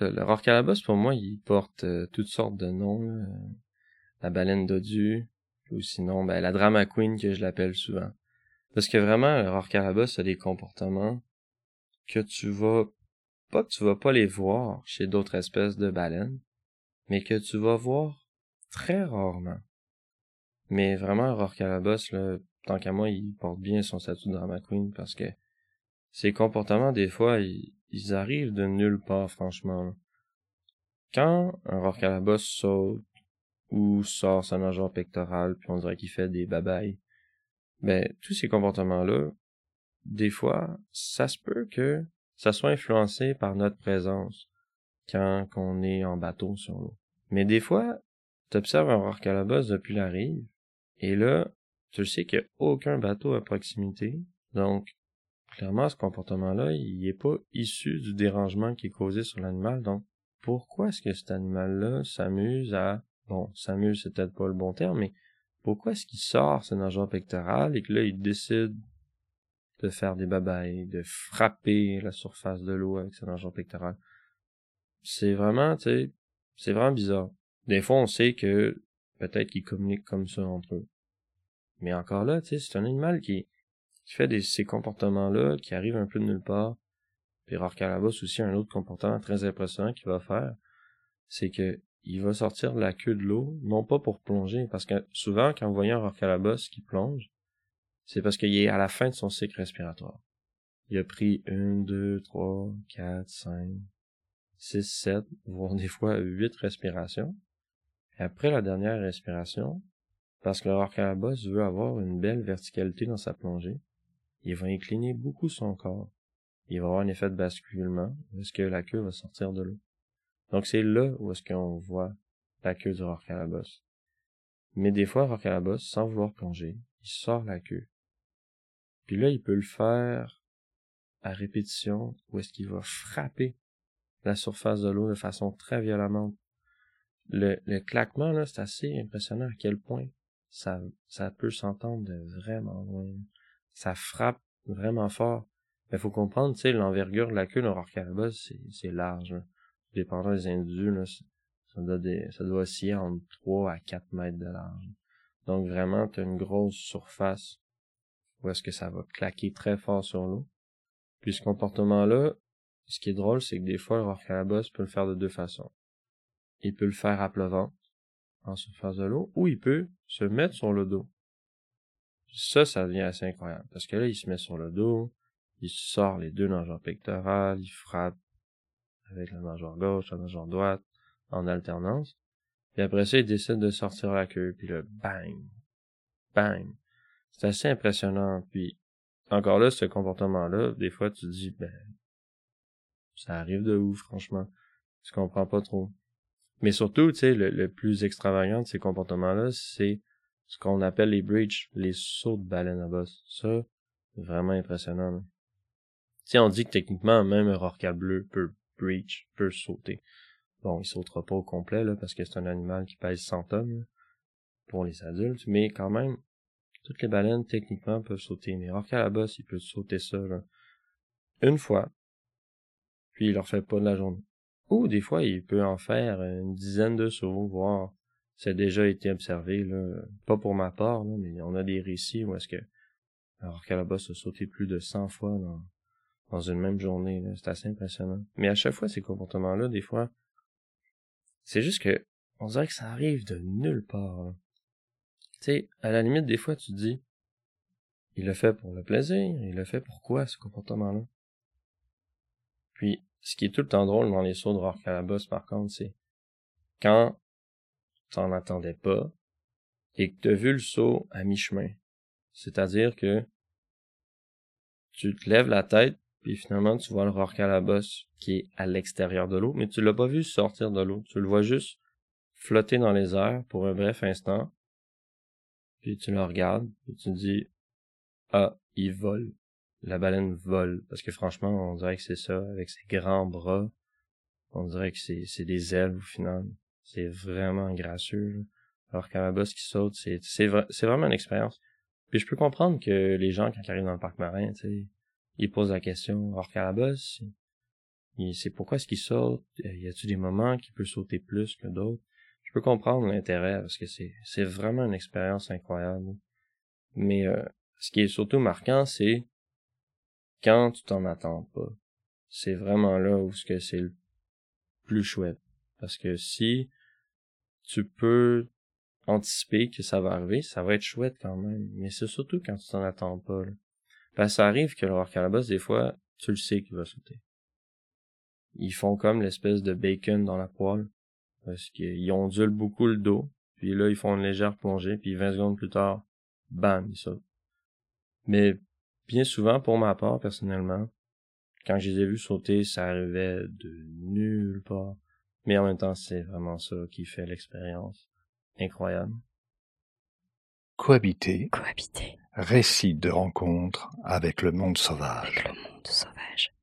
le, le Rorcalabos, pour moi, il porte euh, toutes sortes de noms. là. La baleine dodue, ou sinon, ben, la drama queen que je l'appelle souvent. Parce que vraiment, le Rorcalabos a des comportements que tu vas, pas que tu vas pas les voir chez d'autres espèces de baleines, mais que tu vas voir très rarement. Mais vraiment, le Rorcalabos, là, tant qu'à moi, il porte bien son statut de drama queen parce que ses comportements, des fois, ils, ils arrivent de nulle part, franchement. Quand un Rorcalabos saute ou sort sa nageoire pectorale, puis on dirait qu'il fait des babayes, ben, tous ces comportements-là, des fois, ça se peut que ça soit influencé par notre présence quand on est en bateau sur l'eau. Mais des fois, tu observes un Rorcalabos depuis la rive, et là, tu sais qu'il n'y a aucun bateau à proximité, donc clairement, ce comportement-là, il est pas issu du dérangement qui est causé sur l'animal. Donc, pourquoi est-ce que cet animal-là s'amuse à... Bon, s'amuse, c'est peut-être pas le bon terme, mais pourquoi est-ce qu'il sort sa nageoire pectorale et que là, il décide de faire des babayes, de frapper la surface de l'eau avec sa nageoire pectorale? C'est vraiment, tu sais, c'est vraiment bizarre. Des fois, on sait que peut-être qu'ils communiquent comme ça entre eux. Mais encore là, tu c'est un animal qui, qui fait des, ces comportements-là, qui arrive un peu de nulle part. Puis Rorcalabos aussi, un autre comportement très impressionnant qu'il va faire, c'est que il va sortir de la queue de l'eau, non pas pour plonger, parce que souvent, quand vous voyez un Rorcalabos qui plonge, c'est parce qu'il est à la fin de son cycle respiratoire. Il a pris une, deux, trois, quatre, cinq, six, sept, voire des fois huit respirations. Et après la dernière respiration, parce que le Rorcalabos veut avoir une belle verticalité dans sa plongée, il va incliner beaucoup son corps. Il va avoir un effet de basculement, est-ce que la queue va sortir de l'eau. Donc c'est là où est-ce qu'on voit la queue du Rorcalabos. Mais des fois, Rorcalabos, sans vouloir plonger, il sort la queue. Puis là, il peut le faire à répétition, où est-ce qu'il va frapper la surface de l'eau de façon très violemment. Le, le claquement, là, c'est assez impressionnant à quel point ça, ça peut s'entendre de vraiment loin. Ça frappe vraiment fort. Mais faut comprendre, tu sais, l'envergure de la queue d'un Rorcalabos, c'est, large. Dépendant des individus, là, ça doit, des, ça osciller entre 3 à 4 mètres de large. Donc vraiment, tu as une grosse surface où est-ce que ça va claquer très fort sur l'eau. Puis ce comportement-là, ce qui est drôle, c'est que des fois, le Rorcalabos peut le faire de deux façons. Il peut le faire à plat ventre, en surface de l'eau, ou il peut se mettre sur le dos. Ça, ça devient assez incroyable, parce que là, il se met sur le dos, il sort les deux nageoires pectorales, il frappe avec la nageoire gauche, la nageoire droite, en alternance. Puis après ça, il décide de sortir la queue, puis le bang, bang. C'est assez impressionnant. Puis encore là, ce comportement-là, des fois, tu te dis, ben, ça arrive de où, franchement? Tu comprends pas trop. Mais surtout, tu sais, le plus extravagant de ces comportements-là, c'est ce qu'on appelle les bridges, les sauts de baleine à bosse. Ça, vraiment impressionnant. Tu sais, on dit que techniquement, même un rorqual bleu peut breach, peut sauter. Bon, il sautera pas au complet, là, parce que c'est un animal qui pèse 100 tonnes, pour les adultes, mais quand même, toutes les baleines, techniquement, peuvent sauter. Mais rorqual à bosse, il peut sauter ça, là, une fois, puis il leur fait pas de la journée. Ou des fois, il peut en faire une dizaine de sauts, voire ça a déjà été observé, là, pas pour ma part, là, mais on a des récits où est-ce que alors a sauté plus de 100 fois dans, une même journée. C'est assez impressionnant. Mais à chaque fois, ces comportements-là, des fois, c'est juste que on dirait que ça arrive de nulle part. Tu sais, à la limite, des fois, tu te dis, il le fait pour le plaisir, il le fait pourquoi, ce comportement-là? Puis, ce qui est tout le temps drôle dans les sauts de Calabas, par contre, c'est quand t'en attendais pas et que t'as vu le saut à mi-chemin. C'est-à-dire que tu te lèves la tête, puis finalement tu vois le Rorcalabos qui est à l'extérieur de l'eau, mais tu l'as pas vu sortir de l'eau. Tu le vois juste flotter dans les airs pour un bref instant. Puis tu le regardes, puis tu te dis Ah, il vole. La baleine vole. Parce que franchement, on dirait que c'est ça, avec ses grands bras. On dirait que c'est des ailes au final. C'est vraiment gracieux. Alors Calabos qui saute, c'est, c'est, vra- c'est vraiment une expérience. Puis je peux comprendre que les gens, quand ils arrivent dans le parc marin, tu sais, ils posent la question, hors Calabos, C'est pourquoi est-ce qu'il saute? Y a-t-il des moments qu'il peut sauter plus que d'autres? Je peux comprendre l'intérêt parce que c'est, c'est vraiment une expérience incroyable. Mais euh, ce qui est surtout marquant, c'est quand tu t'en attends pas. C'est vraiment là où ce que c'est le plus chouette. Parce que si tu peux anticiper que ça va arriver, ça va être chouette quand même. Mais c'est surtout quand tu t'en attends pas. Là. ça arrive que le Calabas, des fois, tu le sais qu'il va sauter. Ils font comme l'espèce de bacon dans la poêle. Parce qu'ils ondulent beaucoup le dos. Puis là, ils font une légère plongée. Puis 20 secondes plus tard, bam, ils sautent. Mais bien souvent, pour ma part, personnellement, quand je les ai vus sauter, ça arrivait de nulle part. Mais en même temps, c'est vraiment ça qui fait l'expérience. Incroyable. Cohabiter. Cohabiter. Récit de rencontre avec le monde sauvage. Avec le monde sauvage.